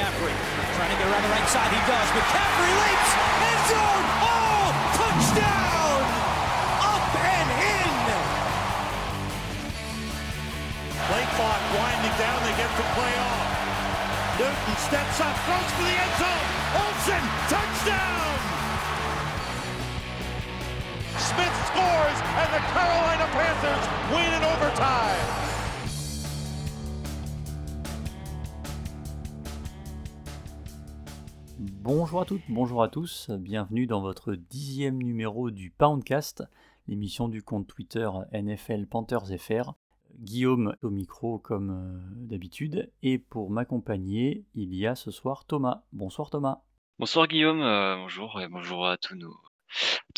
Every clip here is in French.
McCaffrey trying to get around the right side. He does. McCaffrey leaps. End zone. Oh, touchdown. Up and in. Play clock winding down. They get the play off. Newton steps up, throws for the end zone. Olsen, touchdown. Smith scores, and the Carolina Panthers win in overtime. Bonjour à toutes, bonjour à tous, bienvenue dans votre dixième numéro du Poundcast, l'émission du compte Twitter NFL Panthers FR. Guillaume au micro comme euh, d'habitude, et pour m'accompagner, il y a ce soir Thomas. Bonsoir Thomas. Bonsoir Guillaume, euh, bonjour et bonjour à tous nos,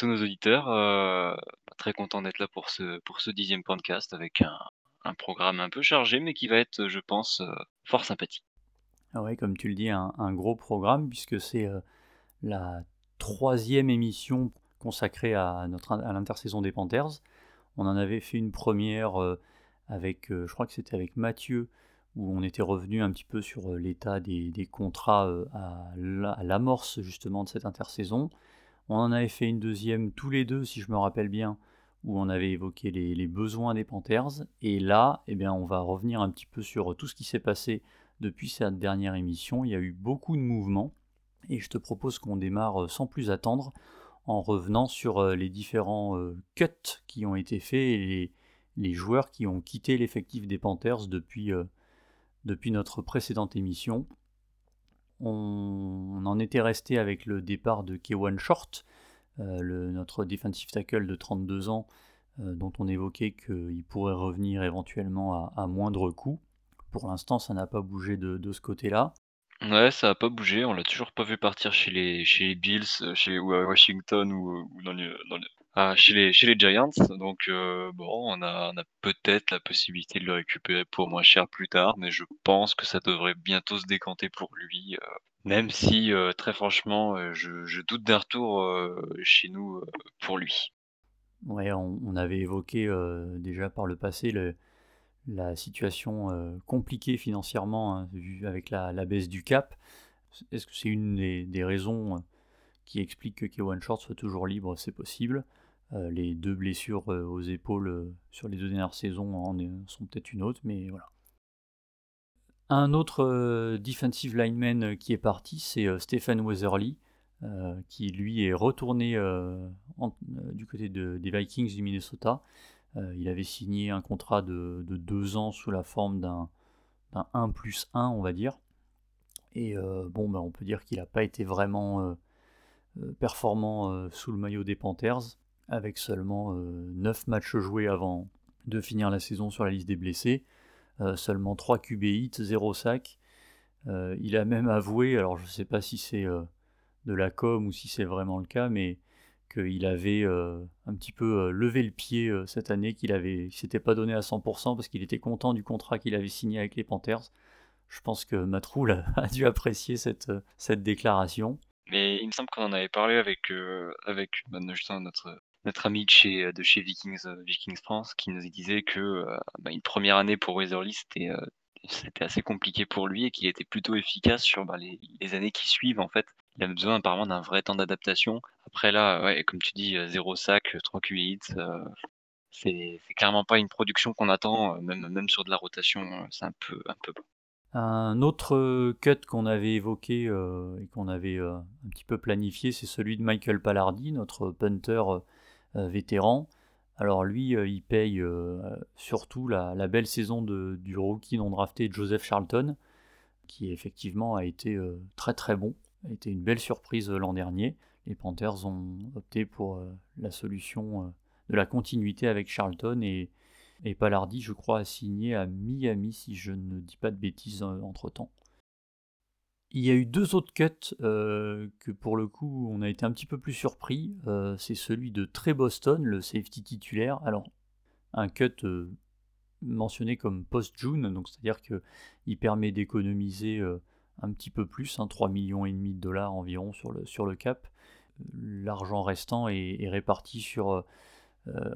auditeurs. Euh, très content d'être là pour ce, dixième podcast avec un programme un peu chargé, mais qui va être, je pense, fort sympathique. Ah ouais, comme tu le dis, un, gros programme puisque c'est euh, la troisième émission consacrée à, à l'intersaison des Panthers. On en avait fait une première euh, avec, euh, je crois que c'était avec Mathieu, où on était revenu un petit peu sur l'état des, contrats à, l'amorce justement de cette intersaison. On en avait fait une deuxième tous les deux, si je me rappelle bien, où on avait évoqué les, les besoins des Panthers. Et là, eh bien, on va revenir un petit peu sur tout ce qui s'est passé depuis cette dernière émission. Il y a eu beaucoup de mouvements et je te propose qu'on démarre euh, sans plus attendre en revenant sur euh, les différents euh, cuts qui ont été faits et les, joueurs qui ont quitté l'effectif des Panthers depuis, depuis notre précédente émission. On, en était resté avec le départ de Kewan Short, notre defensive tackle de 32 ans, dont on évoquait qu'il pourrait revenir éventuellement à moindre coût. Pour l'instant, ça n'a pas bougé de, ce côté-là. Ouais, ça n'a pas bougé. On l'a toujours pas vu partir chez les, chez les Bills, euh, chez, ou à Washington ou, dans, ah, chez, les, chez les Giants. Donc, euh, bon, on a, peut-être la possibilité de le récupérer pour moins cher plus tard, mais je pense que ça devrait bientôt se décanter pour lui. Euh, même si, très franchement, je, doute d'un retour chez nous pour lui. Ouais, on avait évoqué déjà par le passé le, la situation euh, compliquée financièrement, hein, avec la, baisse du cap. Est-ce que c'est une des, raisons euh, qui explique que Kewan Short soit toujours libre? C'est possible. Euh, les deux blessures aux épaules sur les deux dernières saisons en sont peut-être une autre, mais voilà. Un autre defensive lineman qui est parti, c'est Stephen Weatherly, qui lui est retourné du côté des Vikings du Minnesota. Euh, il avait signé un contrat de, deux ans sous la forme d'un 1 plus 1, on va dire. Et euh, bon, ben, on peut dire qu'il n'a pas été vraiment euh, performant sous le maillot des Panthers, avec seulement 9 matchs joués avant de finir la saison sur la liste des blessés. seulement 3 QB hits, 0 sac. il a même avoué, alors je ne sais pas si c'est de la com ou si c'est vraiment le cas, mais qu'il avait euh, un petit peu euh, levé le pied euh, cette année, qu'il avait, s'était pas donné à 100% parce qu'il était content du contrat qu'il avait signé avec les Panthers. Je pense que Matroul a dû apprécier cette, cette déclaration. Mais il me semble qu'on en avait parlé avec, avec bah, notre, notre ami de chez, de chez Vikings, Vikings France qui nous disait que bah, une première année pour Weatherly c'était c'était assez compliqué pour lui et qu'il était plutôt efficace sur bah, les, les, années qui suivent en fait il a besoin apparemment d'un vrai temps d'adaptation. Après là, comme tu dis, euh, zéro sac, 3 QI hits, euh, c'est clairement pas une production qu'on attend, euh, même, sur de la rotation, c'est un peu, un peu Un autre cut qu'on avait évoqué et qu'on avait un petit peu planifié, c'est celui de Michael Pallardi, notre punter vétéran. Alors lui, il paye surtout la, belle saison du rookie non drafté Joseph Charlton, qui effectivement a été très très bon a été une belle surprise euh, l'an dernier. Les Panthers ont opté pour euh, la solution euh, de la continuité avec Charlton et, et Palardi, je crois, a signé à Miami, si je ne dis pas de bêtises entre-temps. Il y a eu deux autres cuts que pour le coup on a été un petit peu plus surpris. c'est celui de Trey Boston, le safety titulaire. Alors, un cut mentionné comme post-June, donc c'est-à-dire qu'il permet d'économiser un petit peu plus, 3 hein, millions et demi de dollars environ sur le, cap. L'argent restant est, réparti euh,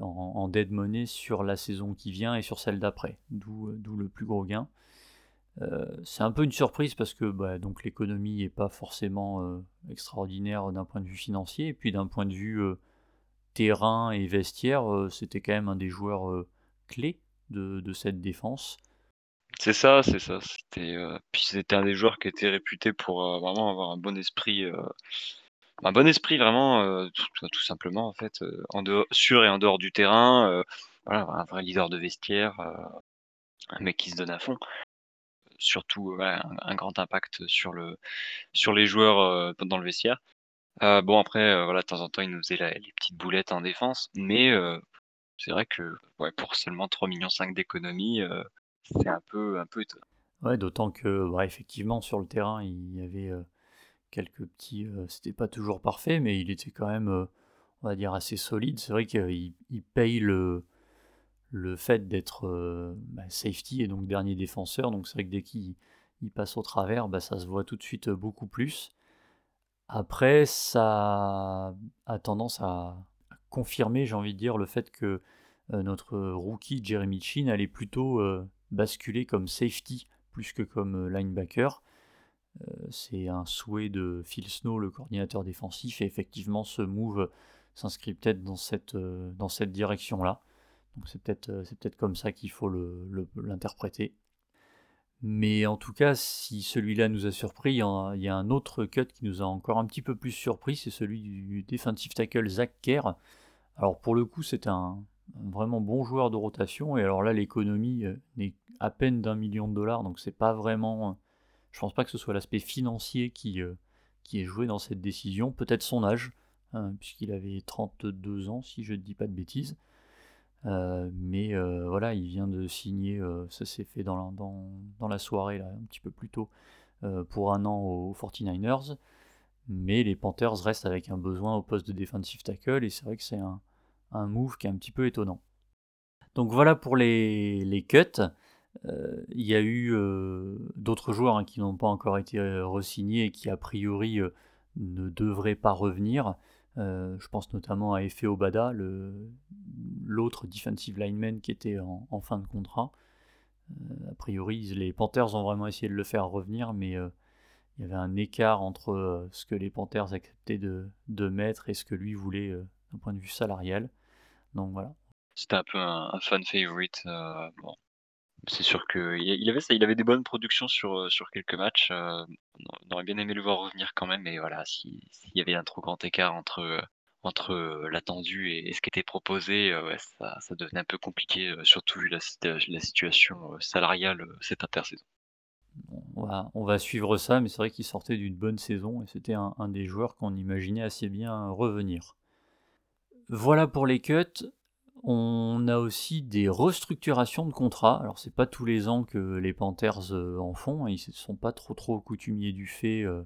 en, dead money sur la saison qui vient et sur celle d'après, d'où le plus gros gain. c'est un peu une surprise parce que bah, l'économie n'est pas forcément extraordinaire d'un point de vue financier, et puis d'un point de vue terrain et vestiaire, c'était quand même un des joueurs clés de, cette défense. C'est ça, c'est ça. C'était, puis c'était un des joueurs qui était réputé pour vraiment avoir un bon esprit, un bon esprit vraiment, tout, simplement en fait, en dehors, sur et en dehors du terrain. voilà, un vrai leader de vestiaire, un mec qui se donne à fond surtout un, grand impact sur, le, sur les joueurs dans le vestiaire. bon, après, voilà, de temps en temps, il nous faisait les petites boulettes en défense, mais c'est vrai que ouais, pour seulement 3,5 millions d'économie, c'est un peu, un peu étonnant. Ouais, d'autant que, bah, effectivement, sur le terrain, il y avait quelques petits. C'était pas toujours parfait, mais il était quand même, on va dire, assez solide. C'est vrai qu'il paye le, le fait d'être euh, bah, safety et donc dernier défenseur. Donc c'est vrai que dès qu'il passe au travers, bah, ça se voit tout de suite euh, beaucoup plus. Après, ça a tendance à, confirmer, j'ai envie de dire, le fait que euh, notre rookie Jeremy Chin allait plutôt basculer comme safety plus que comme linebacker. c'est un souhait de Phil Snow, le coordinateur défensif, et effectivement ce move s'inscrit peut-être dans cette, cette direction-là c'est peut-être euh, comme ça qu'il faut l'interpréter. Mais en tout cas, si celui-là nous a surpris, il y, a, un autre cut qui nous a encore un petit peu plus surpris, c'est celui du defensive tackle Zach Kerr. Alors pour le coup, c'est un, vraiment bon joueur de rotation, et alors là, l'économie euh, n'est à peine d'un million de dollars, donc c'est pas vraiment... Je pense pas que ce soit l'aspect financier qui, euh, qui est joué dans cette décision, peut-être son âge, hein, puisqu'il avait 32 ans, si je ne dis pas de bêtises. Euh, mais euh, voilà, il vient de signer, euh, ça s'est fait dans la, dans, dans la, soirée, là, un petit peu plus tôt, pour un an aux 49ers. Mais les Panthers restent avec un besoin au poste de defensive tackle, et c'est vrai que c'est un, un, move qui est un petit peu étonnant. Donc voilà pour les, les cuts. Il y a eu d'autres joueurs hein, qui n'ont pas encore été re-signés et qui a priori ne devraient pas revenir. Euh, je pense notamment à Efe Obada, l'autre defensive lineman qui était en, fin de contrat. Euh, a priori, les Panthers ont vraiment essayé de le faire revenir, mais euh, il y avait un écart entre ce que les Panthers acceptaient de, mettre et ce que lui voulait d'un point de vue salarial. Donc voilà. C'était un peu un, fan favorite. bon, c'est sûr qu'il avait il avait des bonnes productions sur, euh, sur quelques matchs. Euh, on aurait bien aimé le voir revenir quand même, mais voilà, s'il y avait un trop grand écart entre, euh, entre l'attendu et, ce qui était proposé, ça, ça, devenait un peu compliqué, surtout vu la, la situation salariale cette intersaison. On va, on va suivre ça, mais c'est vrai qu'il sortait d'une bonne saison et c'était un, un des joueurs qu'on imaginait assez bien revenir. Voilà pour les cuts. On a aussi des restructurations de contrats. Alors c'est pas tous les ans que les Panthers euh, en font, hein. ils ne sont pas trop trop coutumiers du fait. Euh.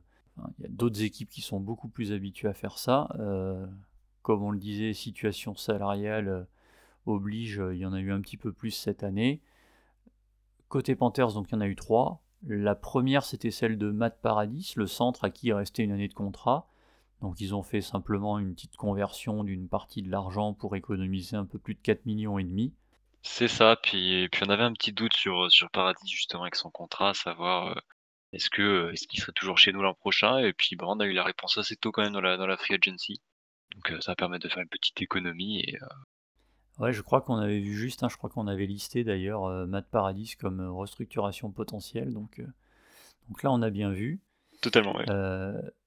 il y a d'autres équipes qui sont beaucoup plus habituées à faire ça. Euh, comme on le disait, situation salariale oblige, il y en a eu un petit peu plus cette année. Côté Panthers, donc il y en a eu trois. La première, c'était celle de Matt Paradis, le centre à qui il restait une année de contrat. Donc ils ont fait simplement une petite conversion d'une partie de l'argent pour économiser un peu plus de 4 millions et demi. C'est ça, puis, puis on avait un petit doute sur, sur Paradis justement avec son contrat, à savoir euh, est-ce que euh, est-ce qu'il serait toujours chez nous l'an prochain? Et puis on a eu la réponse assez tôt quand même dans la, dans la free agency. Donc euh, ça va permettre de faire une petite économie. Et, Ouais, je crois qu'on avait vu juste, hein, je crois qu'on avait listé d'ailleurs Matt Paradis comme restructuration potentielle. Donc, donc là on a bien vu.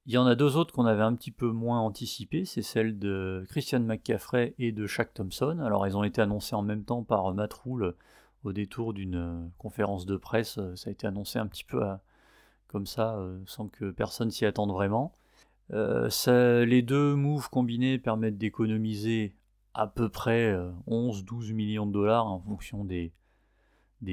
Il y en a deux autres qu'on avait un petit peu moins anticipées, c'est celle de Christian McCaffrey et de Shaq Thompson. Alors elles ont été annoncées en même temps par Matt Rule au détour d'une euh, conférence de presse. Ça a été annoncé un petit peu comme ça, euh, sans que personne s'y attende vraiment. Euh, les deux moves combinés permettent d'économiser à peu près 11-12 millions de dollars en fonction des,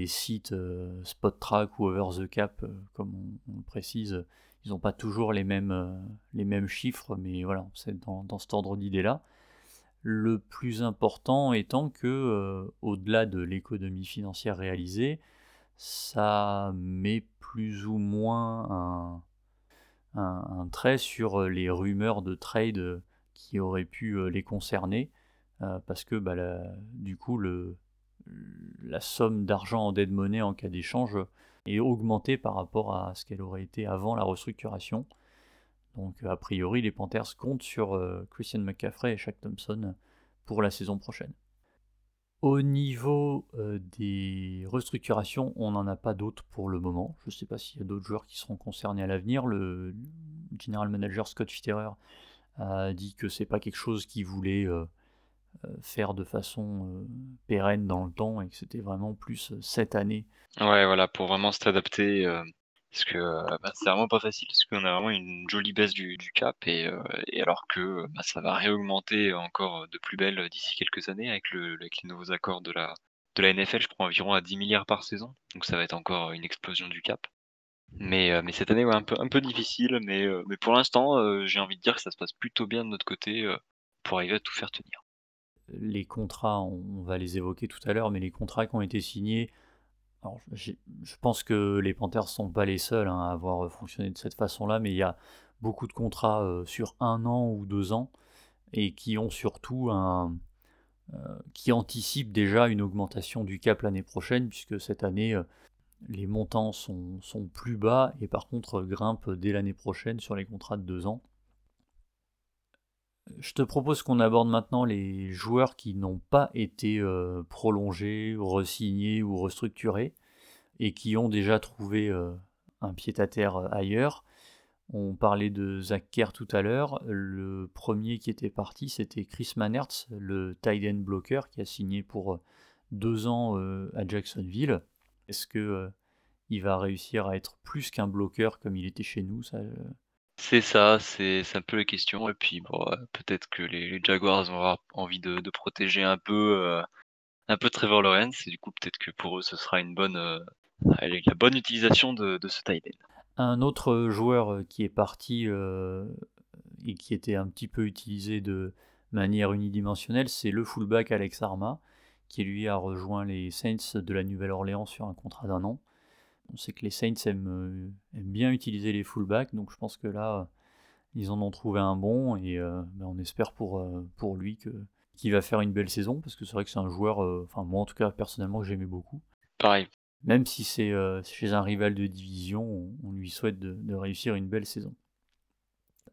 sites Spot Track ou Over the Cap, comme on, le précise ils n'ont pas toujours les mêmes, euh, les mêmes chiffres, mais voilà, c'est dans, dans, cet ordre d'idée-là. Le plus important étant que, euh, au-delà de l'économie financière réalisée, ça met plus ou moins un, un, trait sur les rumeurs de trade qui auraient pu euh, les concerner, parce que bah, du coup, le, la somme d'argent en dead money en cas d'échange et augmentée par rapport à ce qu'elle aurait été avant la restructuration. Donc a priori, les Panthers comptent sur euh, Christian McCaffrey et Shaq Thompson pour la saison prochaine. Au niveau euh, des restructurations, on n'en a pas d'autres pour le moment. Je ne sais pas s'il y a d'autres joueurs qui seront concernés à l'avenir. Le general manager Scott Fitterer a dit que c'est pas quelque chose qu'il voulait euh, faire de façon pérenne dans le temps et que c'était vraiment plus cette année. Ouais, voilà, pour vraiment s'adapter parce que euh, bah, c'est vraiment pas facile, parce qu'on a vraiment une jolie baisse du, cap, et, euh, alors que bah, ça va réaugmenter encore de plus belle d'ici quelques années avec, le, avec les nouveaux accords de la, NFL, je crois environ à 10 milliards par saison, donc ça va être encore une explosion du cap. Mais, euh, cette année, ouais, un peu, un peu difficile, mais pour l'instant, j'ai envie de dire que ça se passe plutôt bien de notre côté pour arriver à tout faire tenir. Les contrats, on va les évoquer tout à l'heure, mais les contrats qui ont été signés, je pense que les Panthers ne sont pas les seuls hein, à avoir euh, fonctionné de cette façon-là, mais il y a beaucoup de contrats euh, sur un an ou deux ans et qui ont surtout un, euh, qui anticipent déjà une augmentation du cap l'année prochaine, puisque cette année, les montants sont, plus bas et par contre grimpent dès l'année prochaine sur les contrats de deux ans. Je te propose qu'on aborde maintenant les joueurs qui n'ont pas été euh, prolongés, re-signés ou restructurés et qui ont déjà trouvé euh, un pied-à-terre euh, ailleurs. On parlait de Zach Kerr tout à l'heure. Le premier qui était parti, c'était Chris Manertz, le tight end blocker qui a signé pour deux ans à Jacksonville. Est-ce que il va réussir à être plus qu'un bloqueur comme il était chez nous? C'est ça, c'est un peu la question. Et puis euh, peut-être que les, Jaguars vont avoir envie de, protéger un peu, euh, un peu Trevor Lawrence. Et du coup, peut-être que pour eux, ce sera une bonne, euh, la bonne utilisation de, ce tight. Un autre joueur qui est parti et qui était un petit peu utilisé de manière unidimensionnelle, c'est le fullback Alex Arma, qui lui a rejoint les Saints de la Nouvelle-Orléans sur un contrat d'un an. On sait que les Saints euh, aiment, bien utiliser les fullbacks, donc je pense que là, ils en ont trouvé un bon et euh, ben, on espère pour, euh, pour lui que, qu'il va faire une belle saison parce que c'est vrai que c'est un joueur, enfin moi en tout cas personnellement que j'aimais beaucoup. Pareil. Même si c'est chez un rival de division, on, lui souhaite de, réussir une belle saison.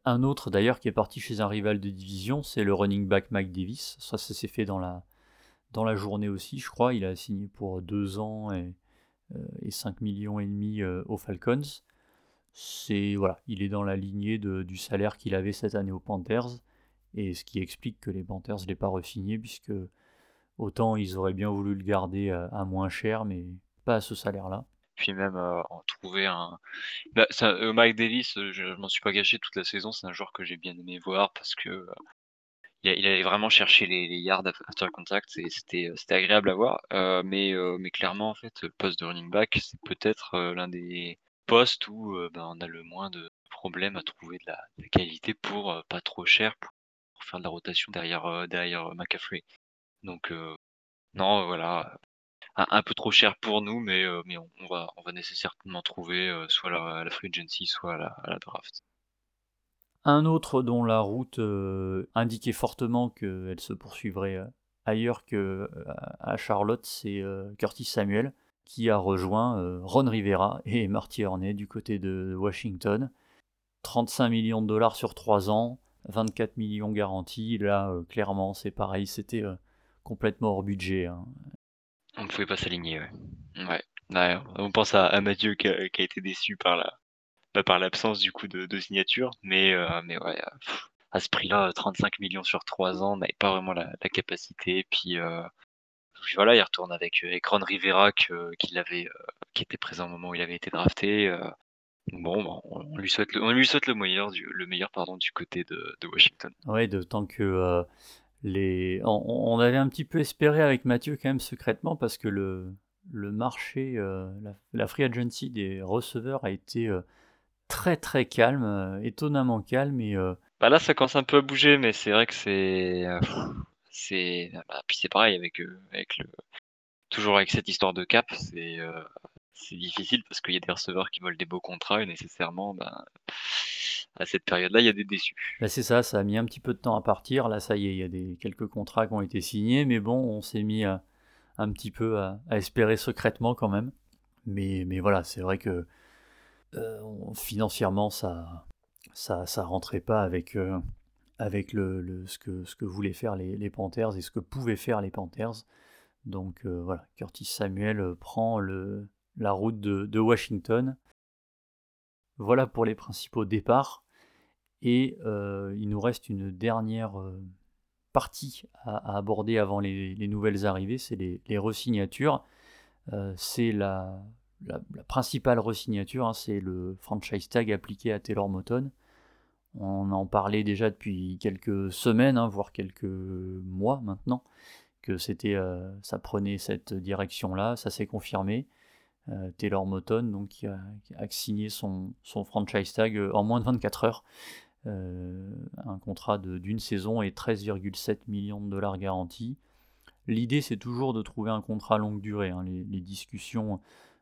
Un autre d'ailleurs qui est parti chez un rival de division, c'est le running back Mike Davis. Ça, ça s'est fait dans la, dans la journée aussi, je crois. Il a signé pour deux ans et et 5 millions et demi euh, aux Falcons. C'est voilà, il est dans la lignée du salaire qu'il avait cette année aux Panthers et ce qui explique que les Panthers l'aient pas re-signé puisque autant ils auraient bien voulu le garder à, moins cher mais pas à ce salaire-là puis même euh, en trouver un. Bah, Mike Davis, je, je m'en suis pas gâché toute la saison, c'est un joueur que j'ai bien aimé voir parce que il, allait vraiment chercher les, yards after contact et c'était c'était agréable à voir. Euh, mais euh, mais clairement en fait le poste de running back c'est peut-être euh, l'un des postes où ben, on a le moins de problèmes à trouver de la, qualité pour pas trop cher pour, faire de la rotation derrière derrière McCaffrey. Donc non voilà un, peu trop cher pour nous mais mais on, va on va nécessairement trouver soit à la, free agency soit à la draft. Un autre dont la route euh, indiquait fortement qu'elle se poursuivrait euh, ailleurs que euh, à Charlotte, c'est Curtis Samuel qui a rejoint Ron Rivera et Marty Hornet du côté de Washington. 35 millions de dollars sur 3 ans, 24 millions garantis. Là, clairement, c'est pareil, c'était complètement hors budget. Hein. On ne pouvait pas s'aligner, ouais. on pense à, Mathieu qui a, été déçu par la, par l'absence du coup de, signature. Mais, euh, mais ouais, à ce prix-là, 35 millions sur 3 ans, n'avait pas vraiment la, capacité. Puis, euh, puis, voilà, il retourne avec, euh, Ron Rivera avait, qui était présent au moment où il avait été drafté. Bon, on, lui souhaite le, on lui souhaite le meilleur, du, le meilleur pardon, du côté de, de Washington. Oui, d'autant que les, on, avait un petit peu espéré avec Mathieu quand même secrètement parce que le, le marché, la, free agency des receveurs a été très très calme, euh, étonnamment calme et euh, Bah là, ça commence un peu à bouger, mais c'est vrai que c'est, euh, c'est, bah, puis c'est pareil avec, avec le, toujours avec cette histoire de cap, c'est, c'est difficile parce qu'il y a des receveurs qui veulent des beaux contrats et nécessairement, bah, à cette période-là, il y a des déçus. Bah, c'est ça, ça a mis un petit peu de temps à partir. Là, ça y est, il y a des quelques contrats qui ont été signés, mais bon, on s'est mis un petit peu à, à espérer secrètement quand même. Mais, mais voilà, c'est vrai que financièrement, ça, ça, ça rentrait pas avec, avec le, ce, que, ce que voulaient faire les, les, Panthers et ce que pouvaient faire les Panthers. Donc voilà, Curtis Samuel prend le, la route de, Washington. Voilà pour les principaux départs. Et il nous reste une dernière partie à, aborder avant les, nouvelles arrivées, c'est les, les resignatures. c'est la, la, principale resignature, hein, c'est le franchise tag appliqué à Taylor Moton. On en parlait déjà depuis quelques semaines, hein, voire quelques mois maintenant, que c'était, euh, ça prenait cette direction-là. Ça s'est confirmé. Euh, Taylor Moton, donc, qui a, signé son, franchise tag euh, en moins de 24 heures. un contrat d'une saison et 13,7 millions de dollars garantis. L'idée, c'est toujours de trouver un contrat longue durée. Hein. Les, les, discussions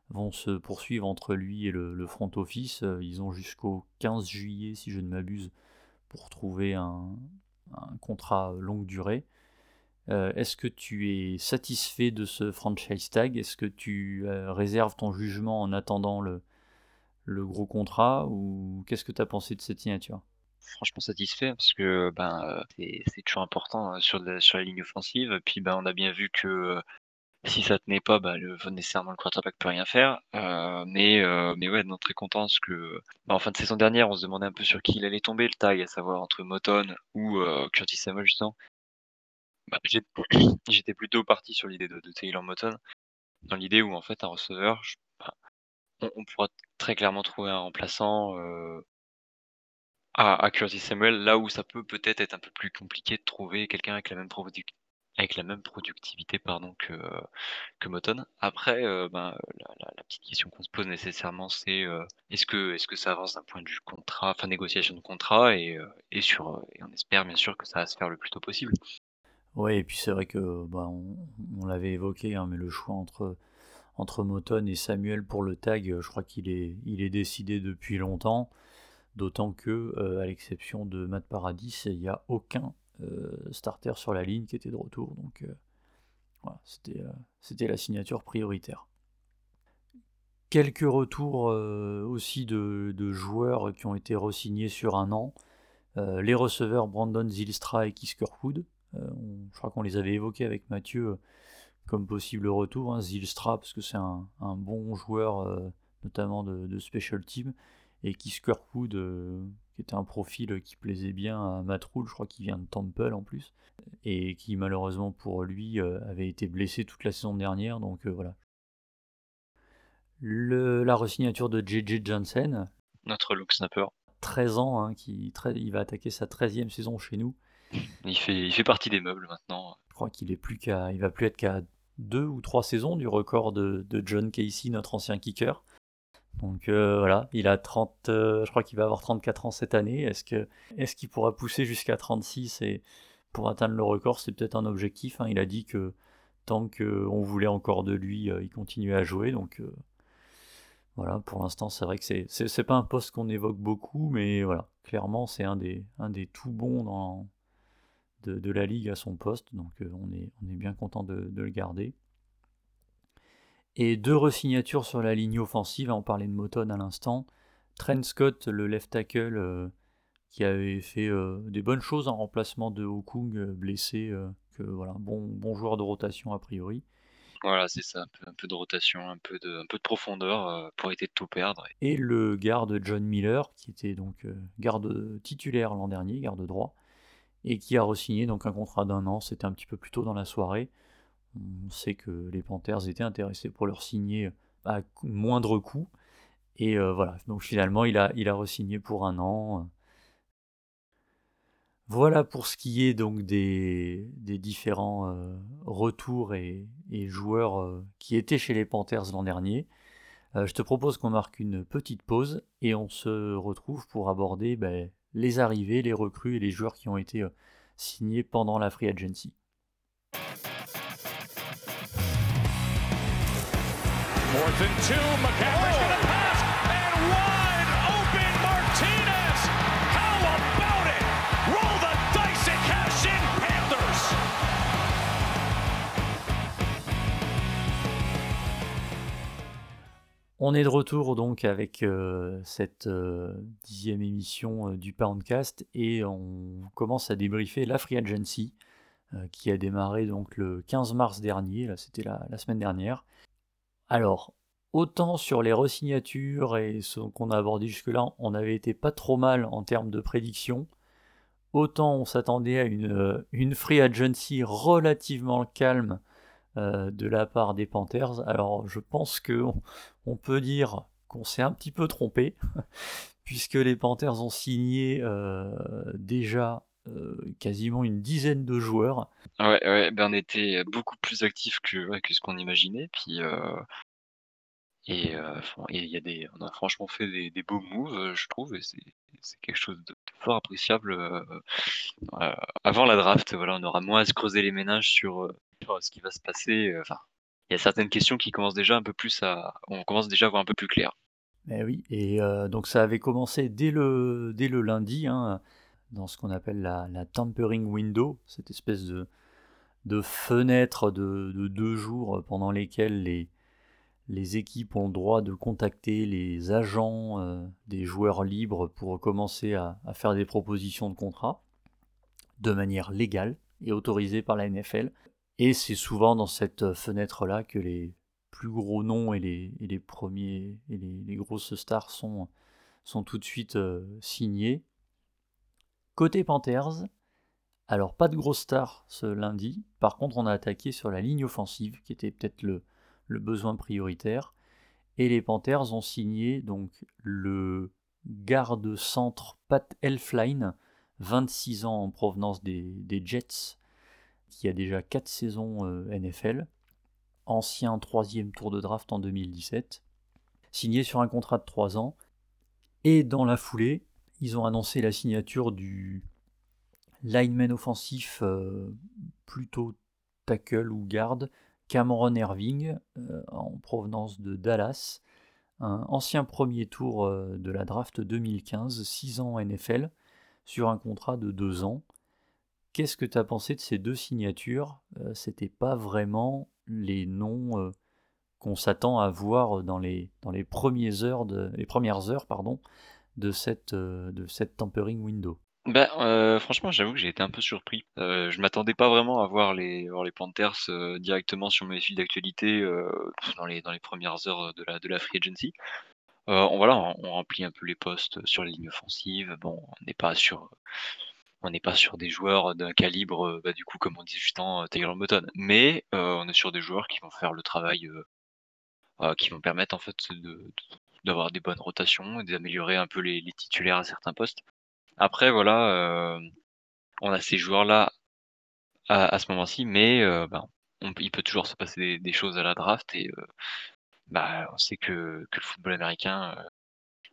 vont se poursuivre entre lui et le, front office. Euh, ils ont jusqu'au 15 juillet, si je ne m'abuse, pour trouver un, contrat longue durée. Euh, est-ce que tu es satisfait de ce franchise tag? Est-ce que tu euh, réserves ton jugement en attendant le, le gros contrat? Ou qu'est-ce que tu as pensé de cette signature? Franchement satisfait parce que ben, c'est toujours important sur, sur la ligne offensive. Puis ben, on a bien vu que si ça tenait pas, bah, le, nécessairement le quarterback peut rien faire. Euh, mais, euh, mais ouais, non, très content parce que bah, en fin de saison dernière, on se demandait un peu sur qui il allait tomber le tag, à savoir entre Moton ou euh, Curtis Samuel justement. Bah, j'étais plutôt parti sur l'idée de, Taylor Moton, dans l'idée où en fait un receveur, bah, on, pourra très clairement trouver un remplaçant à, Curtis Samuel, là où ça peut peut-être être un peu plus compliqué de trouver quelqu'un avec la même avec la même productivité pardon, que, que Moton. Après, euh, ben, la, petite question qu'on se pose nécessairement, c'est euh, est-ce que, est que ça avance d'un point de vue contrat, enfin négociation de contrat, et, euh, et, sur, et on espère bien sûr que ça va se faire le plus tôt possible. Oui, et puis c'est vrai que bah, on, l'avait évoqué, hein, mais le choix entre, entre Moton et Samuel pour le tag, je crois qu'il est, il est décidé depuis longtemps. D'autant que, à l'exception de Matt Paradis, il n'y a aucun euh, starter sur la ligne qui était de retour. Donc euh, voilà, c'était, euh, c'était la signature prioritaire. Quelques retours aussi de, joueurs qui ont été re-signés sur un an. les receveurs Brandon Zilstra et Kiss Kirkwood. je crois qu'on les avait évoqués avec Mathieu comme possible retour. Hein. Zilstra parce que c'est un, bon joueur, notamment de, de, special team. Et Kiss Kirkwood qui était un profil qui plaisait bien à Matroul, je crois qu'il vient de Temple en plus, et qui malheureusement pour lui euh, avait été blessé toute la saison dernière, donc euh, voilà. Le, la resignature de JJ Johnson. Notre look snapper. 13 ans, hein, qui, il va attaquer sa 13e saison chez nous. Il fait, il fait partie des meubles maintenant. Je crois qu'il est plus qu'à, il va plus être qu'à deux ou trois saisons du record de, de John Casey, notre ancien kicker. Donc euh, voilà, il a 30, euh, je crois qu'il va avoir 34 ans cette année. Est-ce que est-ce qu'il pourra pousser jusqu'à 36 et pour atteindre le record, c'est peut-être un objectif. Hein. Il a dit que tant qu'on voulait encore de lui, euh, il continuait à jouer. Donc voilà, pour l'instant, c'est vrai que c'est, c'est, pas un poste qu'on évoque beaucoup, mais voilà, clairement, c'est un des, un des tout bons dans, de, la ligue à son poste. Donc on, est, on est bien content de le garder. Et deux resignatures sur la ligne offensive, on parlait de Moton à l'instant. Trent Scott, le left tackle, euh, qui avait fait euh, des bonnes choses en remplacement de Okung euh, blessé, que voilà, bon, bon joueur de rotation a priori. Voilà, c'est ça, un peu, de rotation, un peu de, un peu de profondeur pour éviter de tout perdre. Et le garde John Miller, qui était donc garde titulaire l'an dernier, garde droit, et qui a re-signé donc un contrat d'un an, c'était un petit peu plus tôt dans la soirée. On sait que les Panthers étaient intéressés pour leur signer à moindre coût. Et euh, voilà, donc finalement, il a, il re-signé pour un an. Voilà pour ce qui est donc des, différents euh, retours et, joueurs euh, qui étaient chez les Panthers l'an dernier. je te propose qu'on marque une petite pause et on se retrouve pour aborder ben, les arrivées, les recrues et les joueurs qui ont été signés pendant la Free Agency. On est de retour donc avec euh, cette euh, dixième émission euh, du Poundcast et on commence à débriefer la Free Agency qui a démarré donc le 15 mars dernier, c'était la, semaine dernière. Alors, autant sur les resignatures et ce qu'on a abordé jusque-là, on avait été pas trop mal en termes de prédiction. Autant on s'attendait à une, une Free Agency relativement calme euh, de la part des Panthers. Alors je pense qu'on on peut dire qu'on s'est un petit peu trompé, puisque les Panthers ont signé euh, déjà euh, quasiment une dizaine de joueurs. Ouais, ouais ben on était beaucoup plus actifs que, que ce qu'on imaginait. Puis et il y a des, on a franchement fait des, des beaux moves, je trouve, et c'est quelque chose de, fort appréciable. avant la draft, voilà, on aura moins à se creuser les ménages sur, ce qui va se passer. Enfin, il y a certaines questions qui commencent déjà un peu plus à, on commence déjà à voir un peu plus clair. Mais oui, et donc ça avait commencé dès le, dès le lundi, hein, dans ce qu'on appelle la, la, tampering window, cette espèce de, fenêtre de, de deux jours pendant lesquels les, équipes ont le droit de contacter les agents euh, des joueurs libres pour commencer à, faire des propositions de contrat de manière légale et autorisée par la NFL. Et c'est souvent dans cette fenêtre-là que les plus gros noms et les, premiers et les, grosses stars sont, sont tout de suite euh, signés. Côté Panthers, alors pas de grosses stars ce lundi, par contre on a attaqué sur la ligne offensive qui était peut-être le, besoin prioritaire. Et les Panthers ont signé donc le garde-centre Pat Elfline, 26 ans en provenance des, Jets, qui a déjà 4 saisons euh, NFL, ancien troisième tour de draft en 2017, signé sur un contrat de 3 ans. Et dans la foulée, ils ont annoncé la signature du lineman offensif euh, plutôt tackle ou garde Cameron Irving, euh, en provenance de Dallas, un ancien premier tour euh, de la draft 2015, 6 ans NFL, sur un contrat de 2 ans. Qu'est-ce que tu as pensé de ces deux signatures? Euh, C'était pas vraiment les noms qu'on s'attend à voir dans les, dans premières heures les premières heures pardon, de, cette, de cette tampering window. Ben, euh, franchement, j'avoue que j'ai été un peu surpris. Euh, je m'attendais pas vraiment à voir les voir les Panthers, euh, directement sur mes fils d'actualité, dans les dans les premières heures de la de la free agency. on voilà, on remplit un peu les postes sur la ligne offensive. Bon, on n'est pas sur on n'est pas sur des joueurs d'un calibre, bah, du coup, comme on disait juste en Taylor Mutton, mais on est sur des joueurs qui vont faire le travail, qui vont permettre en fait de d'avoir des bonnes rotations et d'améliorer un peu les titulaires à certains postes. Après, voilà, euh, on a ces joueurs-là à, ce moment-ci, mais euh, ben, il peut toujours se passer des, choses à la draft et euh, bah, on sait que, le football américain,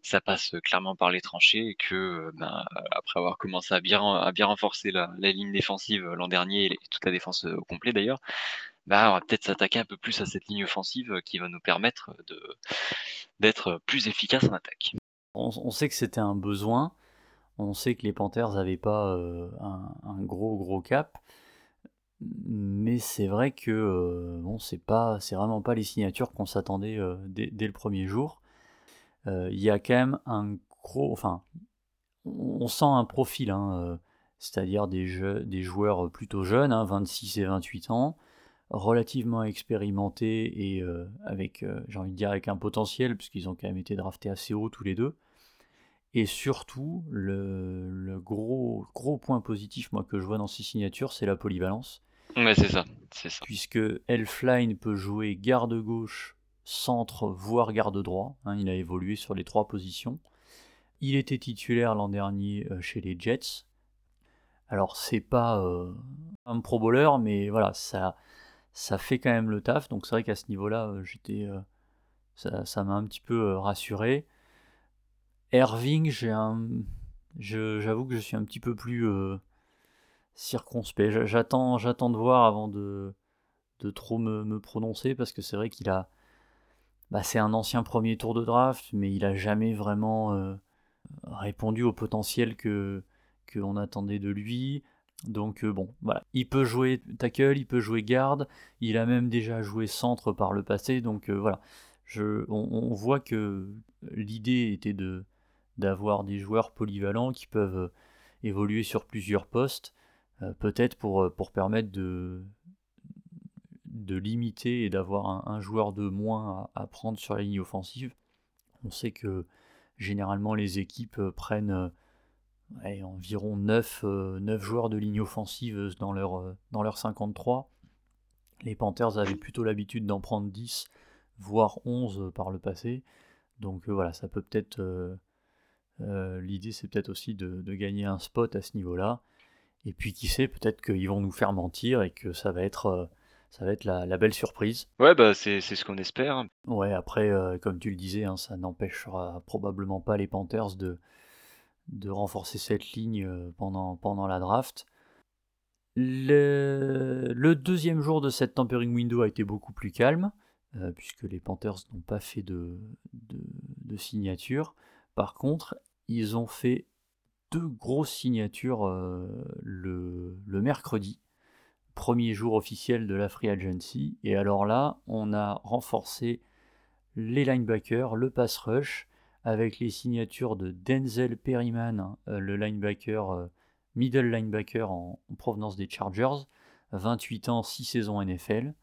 ça passe clairement par les tranchées et que ben, après avoir commencé à bien, à bien renforcer la, ligne défensive l'an dernier et toute la défense au complet d'ailleurs, bah, on va peut-être s'attaquer un peu plus à cette ligne offensive qui va nous permettre d'être plus efficace en attaque. on sait que c'était un besoin. On sait que les Panthers n'avaient pas euh, un, gros gros cap, mais c'est vrai que euh, bon, c'est pas, c'est vraiment pas les signatures qu'on s'attendait euh, dès, le premier jour. Il y a quand même un gros, enfin, on sent un profil, hein, c'est-à-dire des, des, joueurs plutôt jeunes, 26 hein, et 28 ans, relativement expérimentés et avec, j'ai envie de dire, avec un potentiel, puisqu'ils ont quand même été draftés assez haut tous les deux. Et surtout, le, gros, gros point positif moi, que je vois dans ces signatures, c'est la polyvalence. Ouais, c'est ça, c'est ça. Puisque Elfline peut jouer garde gauche, centre, voire garde droit. Hein, il a évolué sur les trois positions. Il était titulaire l'an dernier euh, chez les Jets. Alors, c'est pas euh, un pro bowler, mais voilà, ça, ça fait quand même le taf. Donc, c'est vrai qu'à ce niveau-là, euh, j'étais, ça m'a un petit peu rassuré. Irving, j'avoue que je suis un petit peu plus euh, circonspect. J'attends, j'attends de voir avant de, de trop me, prononcer parce que c'est vrai qu'il a, bah, c'est un ancien premier tour de draft, mais il a jamais vraiment euh, répondu au potentiel que qu'on attendait de lui. Donc euh, bon, voilà, il peut jouer tackle, il peut jouer garde, il a même déjà joué centre par le passé, donc voilà. je, on, voit que l'idée était de d'avoir des joueurs polyvalents qui peuvent évoluer sur plusieurs postes, peut-être pour, permettre de, de limiter et d'avoir un, joueur de moins à, prendre sur la ligne offensive. On sait que généralement les équipes prennent environ 9, 9, joueurs de ligne offensive dans leur, dans leur 53. Les Panthers avaient plutôt l'habitude d'en prendre 10 voire 11 par le passé. Donc euh, voilà, ça peut peut-être. Euh, euh, l'idée, c'est peut-être aussi de, gagner un spot à ce niveau-là. Et puis, qui sait, peut-être qu'ils vont nous faire mentir et que ça va être, ça va être la, belle surprise. Ouais, bah c'est ce qu'on espère. Ouais, après, comme tu le disais, hein, ça n'empêchera probablement pas les Panthers de, de renforcer cette ligne pendant, pendant la draft. Le, le, deuxième jour de cette tampering window a été beaucoup plus calme. Euh, puisque les Panthers n'ont pas fait de, signature. Par contre, ils ont fait deux grosses signatures euh, le, mercredi, premier jour officiel de la Free Agency. Et alors là, on a renforcé les linebackers, le pass rush, avec les signatures de Denzel Perryman, euh, le linebacker, middle linebacker en, en, provenance des Chargers, 28 ans, 6 saisons NFL.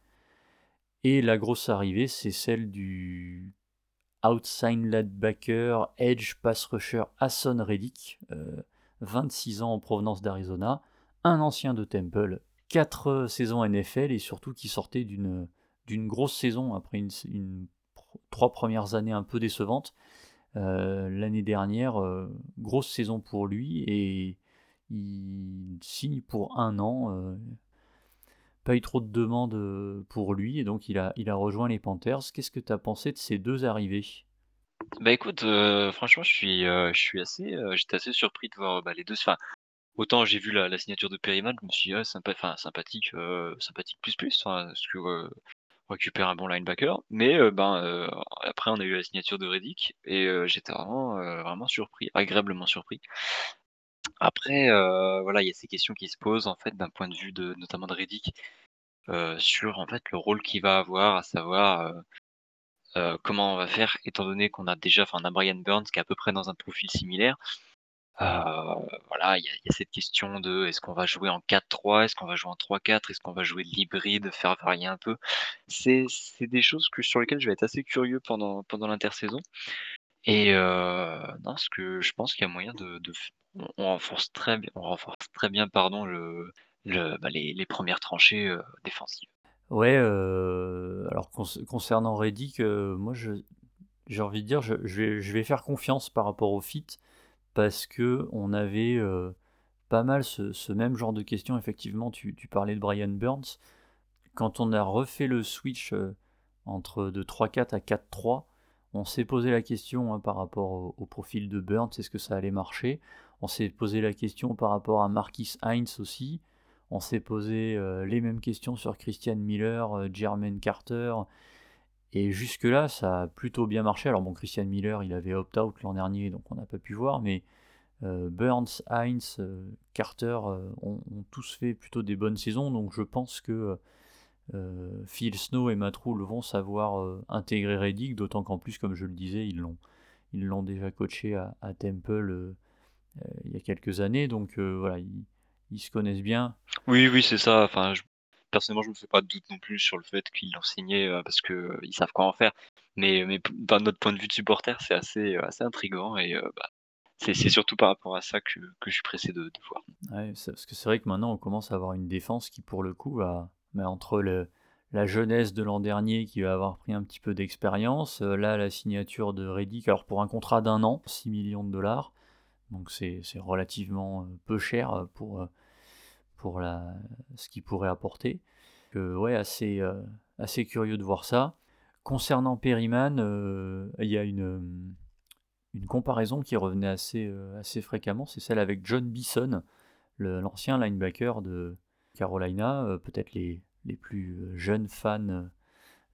Et la grosse arrivée, c'est celle du outside linebacker, edge pass rusher Hassan Reddick, 26 euh, ans en provenance d'Arizona, un ancien de Temple, 4 saisons NFL et surtout qui sortait d'une grosse saison après une, trois premières années un peu décevantes. Euh, l'année dernière, euh, grosse saison pour lui et il signe pour un an pas eu trop de demandes euh, pour lui et donc il a, il a rejoint les Panthers. Qu'est-ce que tu as pensé de ces deux arrivées? Bah écoute, euh, franchement, je suis, euh, je suis assez, j'étais assez surpris de voir bah, les deux. Enfin, autant j'ai vu la, signature de Perryman, je me suis dit, ah, sympa, sympathique, sympathique plus plus, récupère un bon linebacker. Mais ben après, on a eu la signature de Reddick et j'étais vraiment, vraiment surpris, agréablement surpris. Après, euh, voilà, il y a ces questions qui se posent en fait d'un point de vue de notamment de Reddick, euh, sur en fait le rôle qu'il va avoir, à savoir, euh, comment on va faire étant donné qu'on a déjà enfin a Brian Burns qui est à peu près dans un profil similaire. Voilà, il y a cette question de est-ce qu'on va jouer en 4-3? Est-ce qu'on va jouer en 3-4? Est-ce qu'on va jouer de l'hybride, faire varier un peu? C'est des choses que sur lesquelles je vais être assez curieux pendant pendant l'intersaison et non, parce que je pense qu'il y a moyen de on renforce très bien, on renforce très bien pardon, le, bah, les, premières tranchées euh, défensives. Ouais, euh, alors concernant Reddick, euh, moi j'ai envie de dire, je, je, vais, faire confiance par rapport au fit parce que on avait pas mal ce, même genre de questions. Effectivement, tu, parlais de Brian Burns. Quand on a refait le switch entre de 3-4 à 4-3, on s'est posé la question hein, par rapport au, profil de Burns, est-ce que ça allait marcher? On s'est posé la question par rapport à Marquis Heinz aussi. On s'est posé euh, les mêmes questions sur Christian Miller, euh, Jermaine Carter. Et jusque-là, ça a plutôt bien marché. Alors bon, Christian Miller, il avait opt-out l'an dernier, donc on n'a pas pu voir. Mais euh, Burns, Heinz, Carter ont, ont, tous fait plutôt des bonnes saisons. Donc je pense que euh, Phil Snow et Matt Rule vont savoir euh, intégrer Reddick, d'autant qu'en plus, comme je le disais, ils l'ont, ils l'ont déjà coaché à, Temple euh, il y a quelques années, donc voilà, ils, se connaissent bien. Oui, oui, c'est ça. Enfin, personnellement, je ne me fais pas de doute non plus sur le fait qu'ils l'ont signé parce qu'ils savent quoi en faire. Mais, mais d'un notre point de vue de supporter, c'est assez, assez intriguant et bah, c'est, surtout par rapport à ça que, que je suis pressé de, voir. parce que c'est vrai que maintenant, on commence à avoir une défense qui, pour le coup, va mais entre le, la jeunesse de l'an dernier qui va avoir pris un petit peu d'expérience, euh, là la signature de Reddick, alors pour un contrat d'un an, 6 millions de dollars, donc c'est relativement euh, peu cher euh, pour, ce qu'il pourrait apporter. Euh, ouais, assez, assez curieux de voir ça. Concernant Perryman, il y a une, une comparaison qui revenait assez, assez fréquemment, c'est celle avec John Bison, l'ancien linebacker de, Carolina. Euh, peut-être les, les plus euh, jeunes fans euh,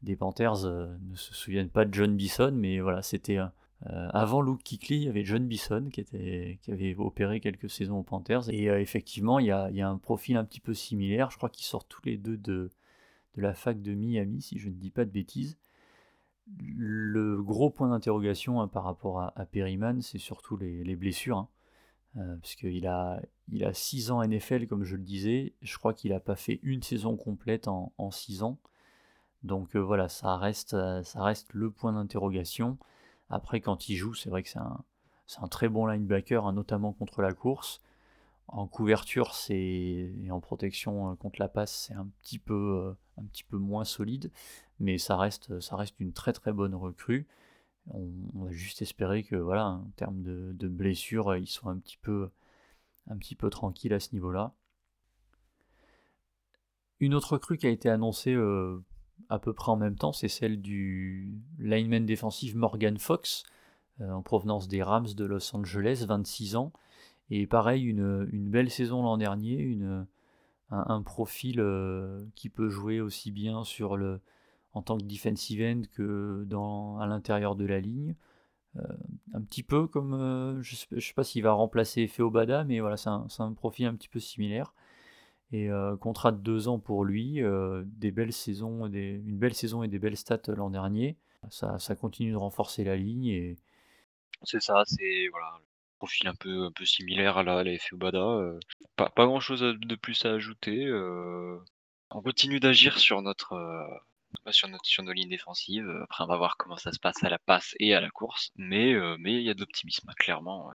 des Panthers ne se souviennent pas de John Bison, mais voilà, c'était avant Luke Kuechly, il y avait John Bison qui, avait opéré quelques saisons aux Panthers. Et effectivement, il y, a, un profil un petit peu similaire. Je crois qu'ils sortent tous les deux de, la fac de Miami, si je ne dis pas de bêtises. Le gros point d'interrogation hein, par rapport à, Perryman, c'est surtout les, blessures. Hein. Euh, puisqu'il a, il a 6 ans NFL, comme je le disais. Je crois qu'il n'a pas fait une saison complète en, 6 ans. Donc euh, voilà, euh, ça reste le point d'interrogation. Après, quand il joue, c'est vrai que c'est un, un, très bon linebacker, hein, notamment contre la course. En couverture, et en protection contre la passe, c'est un petit peu, un petit peu moins solide, mais ça reste, ça reste une très très bonne recrue. On, va juste espérer que voilà, en termes de, blessures, ils sont un petit peu, un petit peu tranquilles à ce niveau-là. Une autre recrue qui a été annoncée euh, à peu près en même temps, c'est celle du lineman défensif Morgan Fox, euh, en provenance des Rams de Los Angeles, 26 ans. Et pareil, une, une belle saison l'an dernier, un, profil euh, qui peut jouer aussi bien sur le, en tant que defensive end que dans, à l'intérieur de la ligne. Euh, un petit peu comme, je ne sais, pas s'il va remplacer Feobada, mais voilà, c'est un, profil un petit peu similaire. Et contrat de deux ans pour lui, des belles saisons, une belle saison et des belles stats l'an dernier. Ça, continue de renforcer la ligne. Et... C'est ça, c'est voilà, profil un peu, un peu similaire à la, euh, pas, pas grand chose de plus à ajouter. Euh. on continue d'agir sur notre, euh, bah, sur notre sur nos lignes défensives. Après, on va voir comment ça se passe à la passe et à la course. Mais mais il y a de l'optimisme, clairement.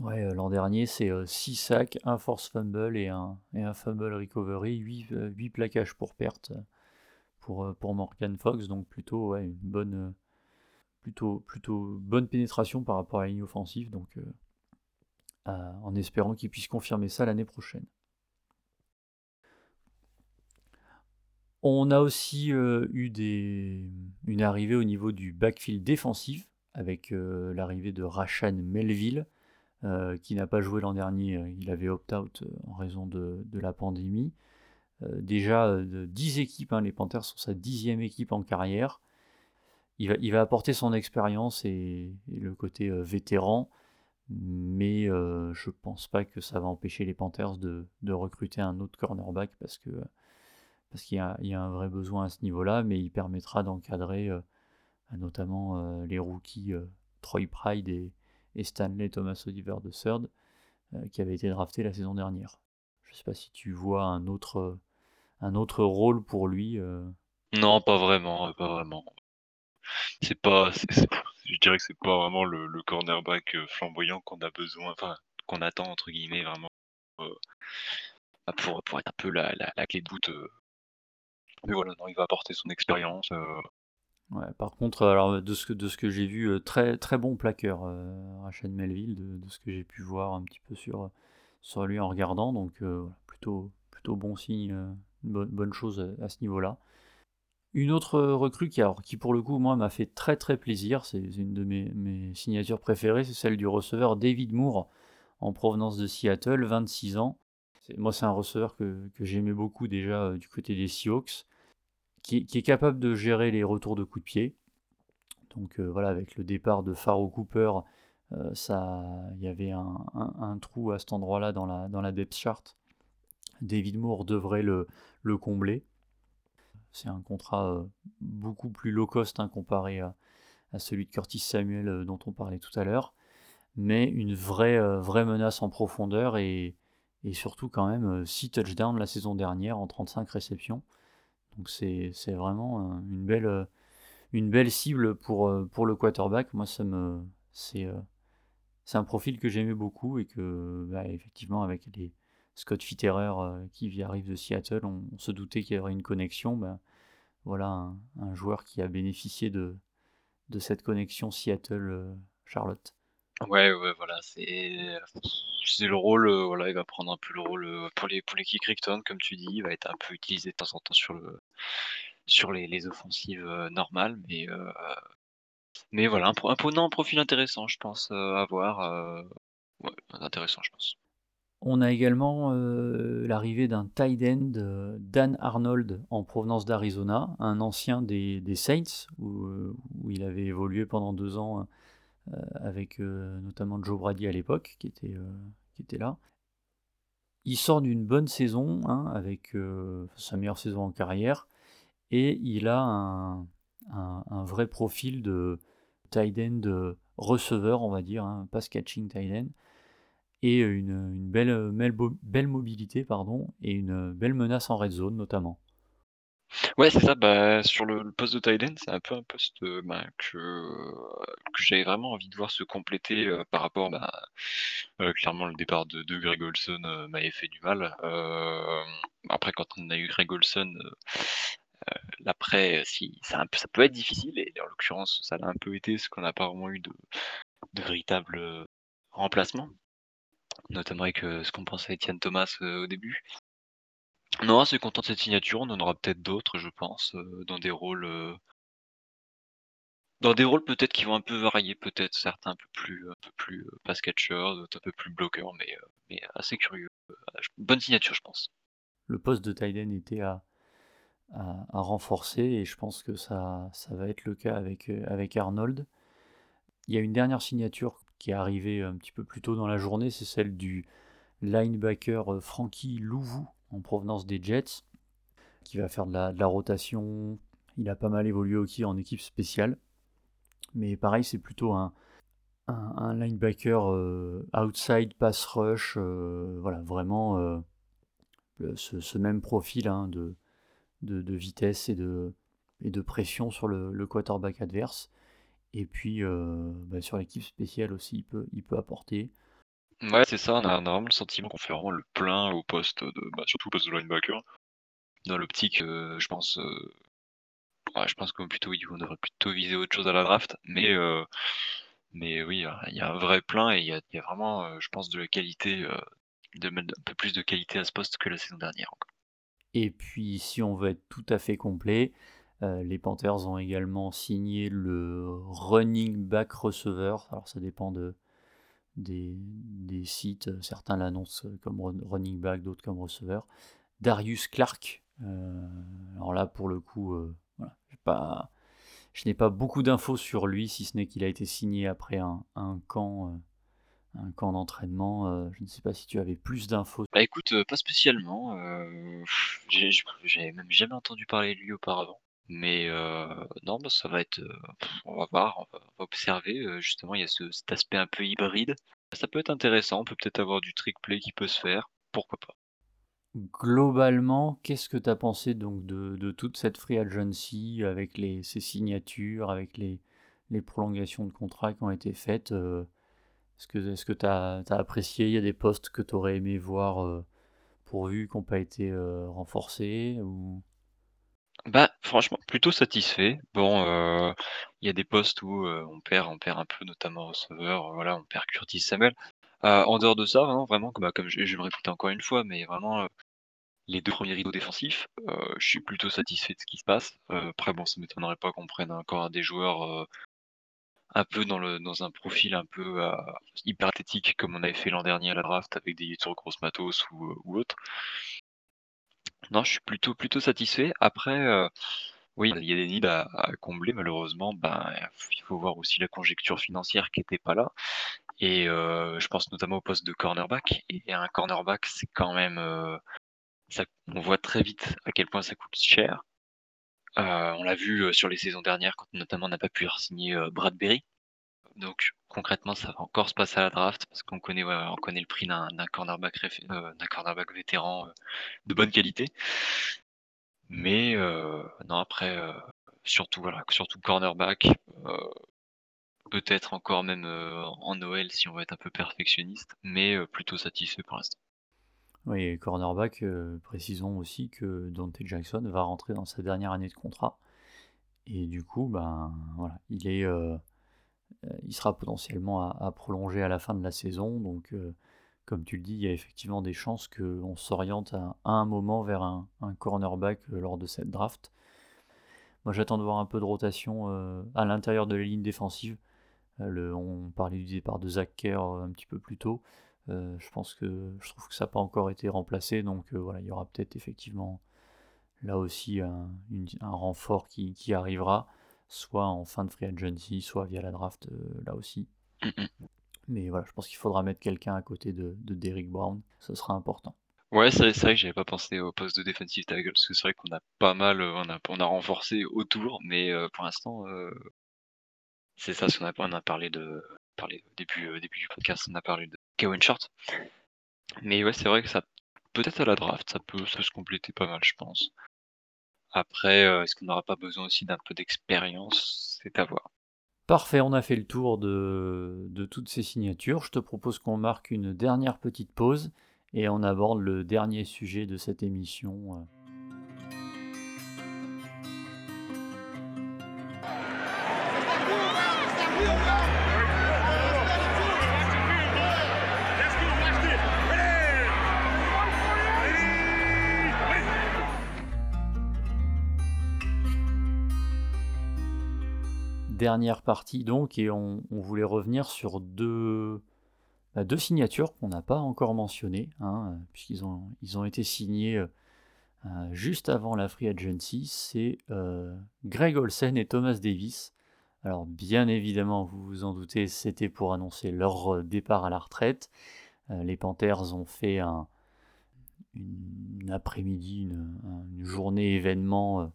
Ouais, l'an dernier, c'est 6 sacs, un force fumble et un, et un fumble recovery, 8, 8 plaquages pour perte pour, pour Morgan Fox. Donc plutôt ouais, une bonne plutôt, plutôt bonne pénétration par rapport à la ligne offensive, donc euh, en espérant qu'il puisse confirmer ça l'année prochaine. On a aussi euh, eu des, une arrivée au niveau du backfield défensif avec euh, l'arrivée de Rashan Melville, qui n'a pas joué l'an dernier. Il avait opt-out en raison de, la pandémie. déjà 10 équipes, hein, les Panthers sont sa dixième équipe en carrière il va, apporter son expérience et, le côté euh, vétéran, mais euh, je pense pas que ça va empêcher les Panthers de, recruter un autre cornerback parce qu'il y, a un vrai besoin à ce niveau-là, mais il permettra d'encadrer euh, notamment les rookies Troy Pride et, Stanley Thomas Oliver III, qui avaient été draftés la saison dernière. Je ne sais pas si tu vois un autre, un autre rôle pour lui. Non, pas vraiment, vraiment c'est pas, je dirais que c'est pas vraiment le, cornerback euh, flamboyant qu'on a besoin, qu'on attend entre guillemets vraiment euh, bah, pour, être un peu la, la, clé de voûte. Euh. Mais voilà, non, il va apporter son expérience. Par contre, alors de ce que, j'ai vu, très, très bon plaqueur, Rachel Melville, de, ce que j'ai pu voir un petit peu sur, sur lui en regardant. Donc, plutôt, plutôt bon signe, bonne, chose à ce niveau-là. Une autre recrue qui, pour le coup, moi, m'a fait très très plaisir, c'est une de mes, signatures préférées, c'est celle du receveur David Moore, en provenance de Seattle, 26 ans. Moi, c'est un receveur que, j'aimais beaucoup déjà euh, du côté des Seahawks, qui, est capable de gérer les retours de coups de pied. Donc euh, voilà, avec le départ de Faro Cooper, euh, il y avait un, trou à cet endroit-là dans la, dans la depth chart. David Moore devrait le combler. C'est un contrat euh, beaucoup plus low cost hein, comparé à, celui de Curtis Samuel dont on parlait tout à l'heure, mais une vraie, vraie menace en profondeur et, surtout quand même 6 touchdowns la saison dernière en 35 réceptions. Donc c'est vraiment une belle, une belle cible pour, pour le quarterback. Moi, c'est un profil que j'aimais beaucoup et que bah, effectivement avec les, Scott Fitterer euh, qui arrive de Seattle, on, se doutait qu'il y aurait une connexion. Ben, voilà un, joueur qui a bénéficié de, de cette connexion Seattle-Charlotte. Ouais, ouais, voilà, c'est le rôle, euh, voilà, il va prendre un peu le rôle euh, pour les pour l'équipe Crichton, comme tu dis, il va être un peu utilisé de temps en temps sur le sur les, les offensives normales, mais mais voilà, un, un, profil intéressant, je pense, à voir. ouais, intéressant, je pense. On a également euh, l'arrivée d'un tight end, euh, Dan Arnold, en provenance d'Arizona, un ancien des, Saints, euh, où, il avait évolué pendant deux ans avec notamment Joe Brady à l'époque, qui, était qui était là. Il sort d'une bonne saison, hein, avec sa meilleure saison en carrière, et il a un, un, vrai profil de tight end receveur, on va dire, hein, pass catching tight end, et une, belle, belle, mobilité pardon, et une belle menace en red zone notamment. Ouais, c'est ça. Bah, sur le, poste de tight c'est un peu un poste bah, que, que j'avais vraiment envie de voir se compléter par rapport, bah, clairement, le départ de, Greg Olson m'avait fait du mal. après, quand on a eu Greg Olson, l'après, si, ça, peut être difficile, et en l'occurrence, ça l'a un peu été, parce qu'on n'a pas vraiment eu de, véritable remplacement, notamment avec ce qu'on pensait à Etienne Thomas au début. Non, assez content de cette signature. On en aura peut-être d'autres, je pense, euh, dans des rôles, euh, dans des rôles peut-être qui vont un peu varier, peut-être certains un peu plus, un peu euh, pass d'autres un peu plus bloqueur, mais, assez curieux. bonne signature, je pense. Le poste de Tyden était à, renforcer et je pense que ça, va être le cas avec, avec Arnold. Il y a une dernière signature qui est arrivée un petit peu plus tôt dans la journée, c'est celle du linebacker Frankie Louvou en provenance des Jets, qui va faire de la, rotation. Il a pas mal évolué aussi en équipe spéciale. Mais pareil, c'est plutôt un, linebacker euh, outside pass rush. Euh, voilà, vraiment euh, ce, même profil hein, de, vitesse et de, pression sur le, quarterback adverse. Et puis bah, sur l'équipe spéciale aussi, il peut apporter. Ouais, c'est ça, on a, vraiment le sentiment qu'on fait vraiment le plein au poste de, bah, surtout au poste de linebacker. Dans l'optique, euh, je pense, euh, je pense qu'on plutôt, on devrait plutôt viser autre chose à la draft, mais, euh, mais oui, il y a un vrai plein et il y a, vraiment, je pense, de la qualité, de un peu plus de qualité à ce poste que la saison dernière. Et puis, si on veut être tout à fait complet, les Panthers ont également signé le running back receiver. Alors, ça dépend de, des, sites, euh, certains l'annoncent comme running back, d'autres comme receveur. Darius Clark, euh, alors là pour le coup, euh, pas, je n'ai pas beaucoup d'infos sur lui, si ce n'est qu'il a été signé après un, camp, un camp d'entraînement. je ne sais pas si tu avais plus d'infos. Bah écoute, pas spécialement. J'ai même jamais entendu parler de lui auparavant. Mais non, bah, ça va être, on va voir, on va observer, justement, il y a cet aspect un peu hybride. Ça peut être intéressant, on peut peut-être avoir du trick play qui peut se faire, pourquoi pas. Globalement, qu'est-ce que tu as pensé donc de toute cette free agency avec les ces signatures, avec les prolongations de contrats qui ont été faites, est-ce que est-ce as apprécié? Il y a des postes que tu aurais aimé voir, pourvus qui n'ont pas été, renforcés ou? Bah, franchement, plutôt satisfait. Bon, euh, il y a des postes où euh, on perd, on perd un peu, notamment receveur. Voilà, on perd Curtis Samuel. Euh, en dehors de ça, vraiment, vraiment, bah, comme je, vais me répéter encore une fois, mais vraiment, les deux premiers rideaux défensifs, je suis plutôt satisfait de ce qui se passe. après, bon, ça m'étonnerait pas qu'on prenne encore des joueurs un peu dans un profil un peu hyper athétique comme on avait fait l'an dernier à la draft avec des sur grosse matos ou, ou autre. Non, je suis plutôt satisfait. Après, euh, oui, il y a des nids à, combler malheureusement. Ben, il faut voir aussi la conjecture financière qui était pas là. Et euh, je pense notamment au poste de cornerback. Et un cornerback, c'est quand même, euh, on voit très vite à quel point ça coûte cher. on l'a vu sur les saisons dernières, quand notamment on n'a pas pu signer Bradbury. Donc concrètement, ça va encore se passer à la draft parce qu'on connaît, on connaît le prix d'un cornerback, euh, cornerback vétéran euh, de bonne qualité. Mais euh, non, après, surtout voilà, surtout cornerback, peut-être encore même en Noël si on veut être un peu perfectionniste, mais plutôt satisfait pour l'instant. Oui, cornerback, précisons aussi que Dante Jackson va rentrer dans sa dernière année de contrat. Et du coup, ben voilà, il est euh, il sera potentiellement à, prolonger à la fin de la saison. Donc, euh, comme tu le dis, il y a effectivement des chances qu'on s'oriente à, un moment vers un, cornerback euh, lors de cette draft. Moi, j'attends de voir un peu de rotation à l'intérieur de la ligne défensive. on parlait du départ de Zach Kerr un petit peu plus tôt. je pense que je trouve que ça n'a pas encore été remplacé, donc voilà, il y aura peut-être effectivement là aussi un, renfort qui, arrivera soit en fin de free agency, soit via la draft euh, là aussi. Mais voilà, je pense qu'il faudra mettre quelqu'un à côté de, de Derrick Brown, ce sera important. Ouais, c'est vrai que j'avais pas pensé au poste de defensive tackle, parce que c'est vrai qu'on a pas mal, on a on a renforcé autour, mais pour l'instant, c'est ça, on a on a parlé de parlé au début, début du podcast, on a parlé de Kevin Short. Mais ouais, c'est vrai que ça peut-être à la draft, ça peut se compléter pas mal, je pense. Après, est-ce qu'on n'aura pas besoin aussi d'un peu d'expérience? C'est à voir. Parfait, on a fait le tour de, toutes ces signatures. Je te propose qu'on marque une dernière petite pause et on aborde le dernier sujet de cette émission. Dernière partie donc, et on, voulait revenir sur deux, bah, deux signatures qu'on n'a pas encore mentionnées, hein, puisqu'ils ont, été signés euh, euh, juste avant la Free Agency, c'est euh, Greg Olsen et Thomas Davis. Alors bien évidemment, vous vous en doutez, c'était pour annoncer leur départ à la retraite. les Panthers ont fait un, une après-midi, une, journée événement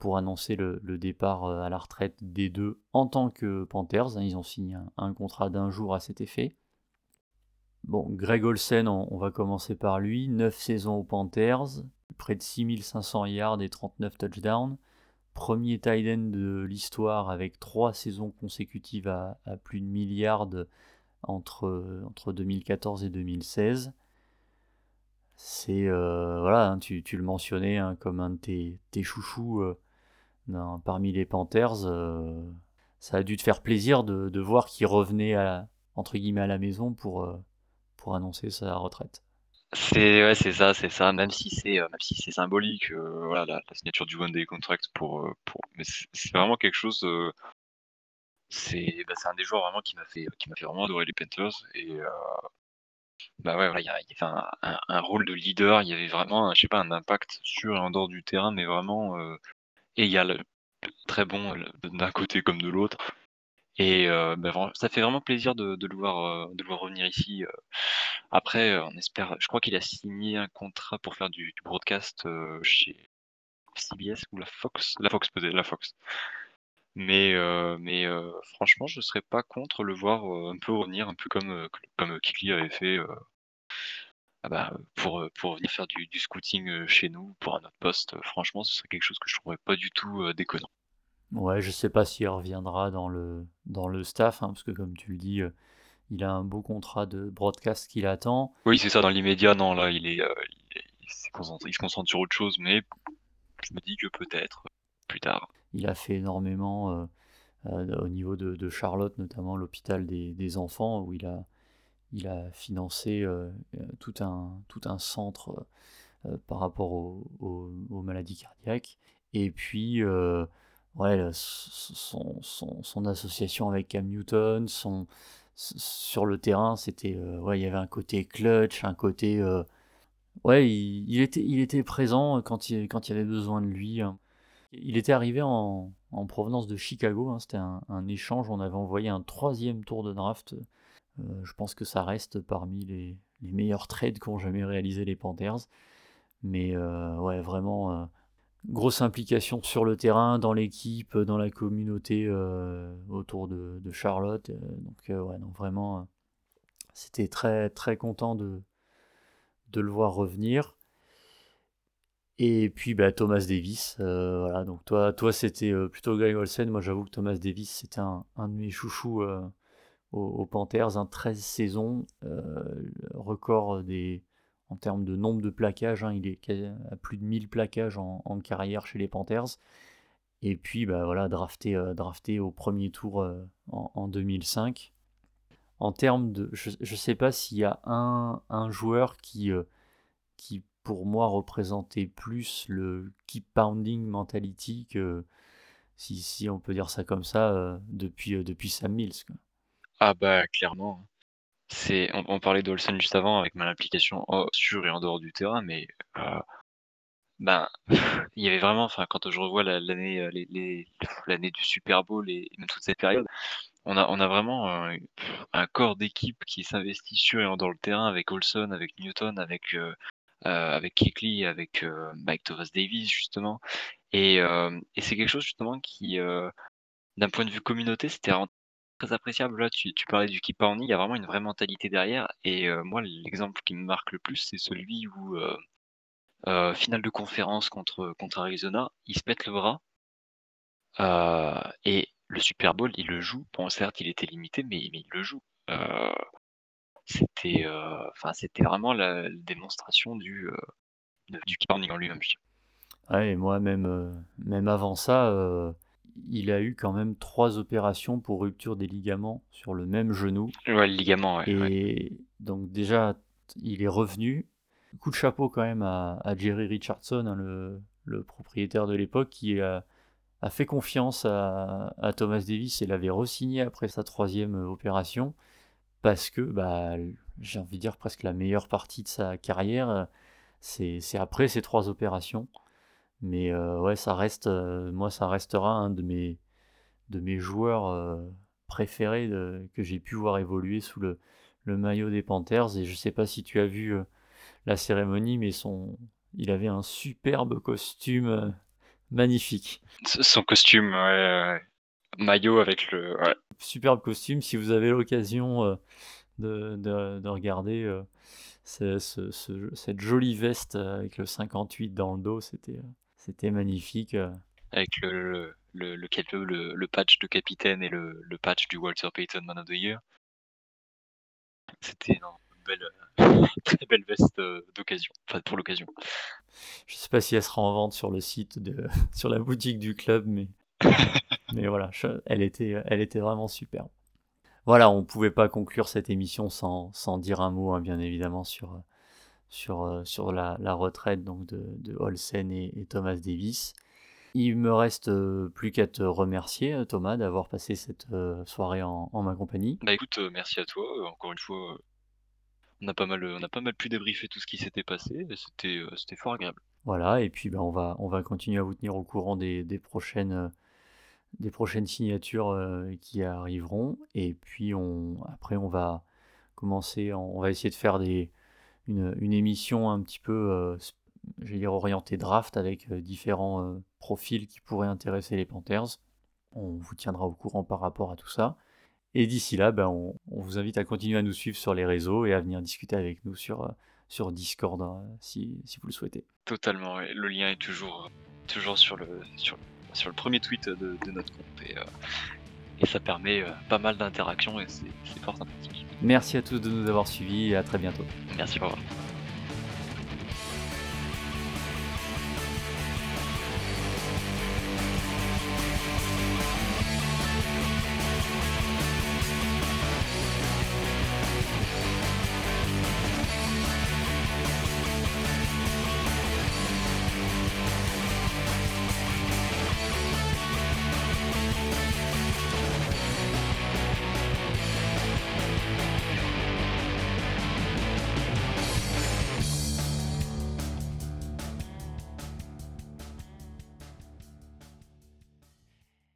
pour annoncer le, départ euh, à la retraite des deux en tant que Panthers. Hein, ils ont signé un, contrat d'un jour à cet effet. Bon, Greg Olsen, on, va commencer par lui. 9 saisons aux Panthers, près de 6500 yards et 39 touchdowns. Premier tight end de l'histoire avec 3 saisons consécutives à, plus de milliards entre, entre 2014 et 2016 c'est euh, voilà, hein, tu, le mentionnais hein, comme un de tes, chouchous euh, parmi les Panthers, euh, ça a dû te faire plaisir de, voir qu'il revenait à, entre guillemets à la maison pour, euh, annoncer sa retraite. C'est ça, c'est ça. Même si c'est euh, symbolique, voilà, la, signature du one day contract pour, mais c'est vraiment quelque chose. c'est bah, c'est un des joueurs vraiment qui m'a fait qui m'a fait vraiment adorer les Panthers et bah il y, avait un, un, rôle de leader, il y avait vraiment, je sais pas, un impact sur et en dehors du terrain, mais vraiment égal, très bon d'un côté comme de l'autre. Et euh, bah, ça fait vraiment plaisir de, le voir, euh, de voir revenir ici. Euh. Après, on espère. Je crois qu'il a signé un contrat pour faire du, broadcast chez CBS ou la Fox, la Fox peut-être, la Fox. Mais, mais franchement, je serais pas contre le voir un peu revenir, un peu comme comme Kikli avait fait ah bah, pour, pour venir faire du, scouting chez nous, pour un autre poste, franchement, ce serait quelque chose que je trouverais pas du tout déconnant. Ouais, je sais pas s'il reviendra dans le, dans le staff, hein, parce que comme tu le dis, il a un beau contrat de broadcast qu'il attend. Oui, c'est ça, dans l'immédiat, non, là, il est, il, se concentre sur autre chose, mais je me dis que peut-être plus tard. Il a fait énormément au niveau de, de Charlotte, notamment l'hôpital des, des, enfants, où il a, il a financé euh, euh, tout, un, tout un centre euh, par rapport aux, maladies cardiaques. Et puis, ouais, son, association avec Cam Newton, son, sur le terrain, c'était, ouais, il y avait un côté clutch, un côté, ouais, il, était, il était présent quand il, quand il y avait besoin de lui. Hein. Il était arrivé en, provenance de Chicago, hein. c'était un, un, échange, on avait envoyé un troisième tour de draft je pense que ça reste parmi les, meilleurs trades qu'ont jamais réalisé les Panthers. Mais euh, ouais, vraiment, euh, grosse implication sur le terrain, dans l'équipe, dans la communauté autour de, Charlotte. donc ouais, non, vraiment, c'était très très content de, de le voir revenir. Et puis bah, Thomas Davis, voilà, donc toi, toi c'était plutôt Greg Olsen, moi j'avoue que Thomas Davis c'était un, un, de mes chouchous aux, Panthers, un 13 saisons, euh, record des, en termes de nombre de plaquages, hein, il est à plus de 1000 plaquages en, carrière chez les Panthers. Et puis bah, voilà, drafté, euh, drafté au premier tour euh, en, 2005. En termes de. Je ne sais pas s'il y a un, joueur qui, qui, pour moi, représentait plus le keep pounding mentality que, si, on peut dire ça comme ça, depuis, depuis Sam Mills. Ah bah clairement. C'est, on, parlait d'Olsen juste avant avec mon implication sur et en dehors du terrain, mais euh, ben il y avait vraiment, enfin quand je revois l'année, euh, les, l'année du Super Bowl et toute cette période, on a, on a vraiment euh, un corps d'équipe qui s'investit sur et en dehors du terrain avec Olsen, avec Newton, avec avec Kikli, avec, avec Thomas Davis justement. Et, et c'est quelque chose justement qui, d'un point de vue communauté, c'était très appréciable. Là, tu, tu parlais du Keep il y a vraiment une vraie mentalité derrière. Et moi, l'exemple qui me marque le plus, c'est celui où, finale de conférence contre, contre Arizona, ils se mettent le bras. et le Super Bowl, il le joue. Bon, certes, il était limité, mais, mais il le joue. c'était, enfin, c'était vraiment la, démonstration du, du en lui-même. Ouais, et moi, même, même avant ça, il a eu quand même trois opérations pour rupture des ligaments sur le même genou. Ouais, le ligament, ouais. Et donc, déjà, il est revenu. Coup de chapeau quand même à, Jerry Richardson, hein, le, le, propriétaire de l'époque, qui a, a, fait confiance à, à Thomas Davis et l'avait re-signé après sa troisième opération. Parce que, bah, j'ai envie de dire presque la meilleure partie de sa carrière, c'est après ces trois opérations. Mais euh, ouais, ça reste, euh, moi, ça restera un de mes, de mes joueurs euh, préférés que j'ai pu voir évoluer sous le, le, maillot des Panthers. Et je sais pas si tu as vu la cérémonie, mais son, il avait un superbe costume magnifique. Son costume, ouais, maillot avec le. Superbe costume. Si vous avez l'occasion de, de, de, regarder ce, ce, cette jolie veste avec le 58 dans le dos, c'était c'était magnifique. Euh. Avec le, le, le, le, patch de capitaine et le, le, patch du Walter Payton Man of the Year. C'était une belle, très belle veste euh, d'occasion, enfin pour l'occasion. Je sais pas si elle sera en vente sur le site, de, sur la boutique du club, mais, mais voilà, elle était, elle était vraiment superbe. Voilà, on pouvait pas conclure cette émission sans, sans dire un mot, hein, bien évidemment, sur, sur, euh, sur la, retraite donc de, de Olsen et, Thomas Davis. Il me reste euh, plus qu'à te remercier, euh, Thomas, d'avoir passé cette soirée en, ma compagnie. Bah écoute, merci à toi. Encore une fois, on a pas mal, on a pas mal pu débriefer tout ce qui s'était passé. C'était, c'était fort agréable. Voilà, et puis bah, on, va, on va continuer à vous tenir au courant des, des prochaines, des prochaines signatures qui arriveront. Et puis on, après, on va commencer, on va essayer de faire des, une, émission un petit peu, euh, dire, orientée draft avec euh, différents euh, profils qui pourraient intéresser les Panthers. On vous tiendra au courant par rapport à tout ça. Et d'ici là, ben, on, vous invite à continuer à nous suivre sur les réseaux et à venir discuter avec nous sur, sur Discord hein, si, si, vous le souhaitez. Totalement, le lien est toujours, toujours sur, le, sur, sur le premier tweet de, notre compte et ça permet pas mal d'interactions et c'est fort sympathique. Merci à tous de nous avoir suivis et à très bientôt. Merci, au revoir.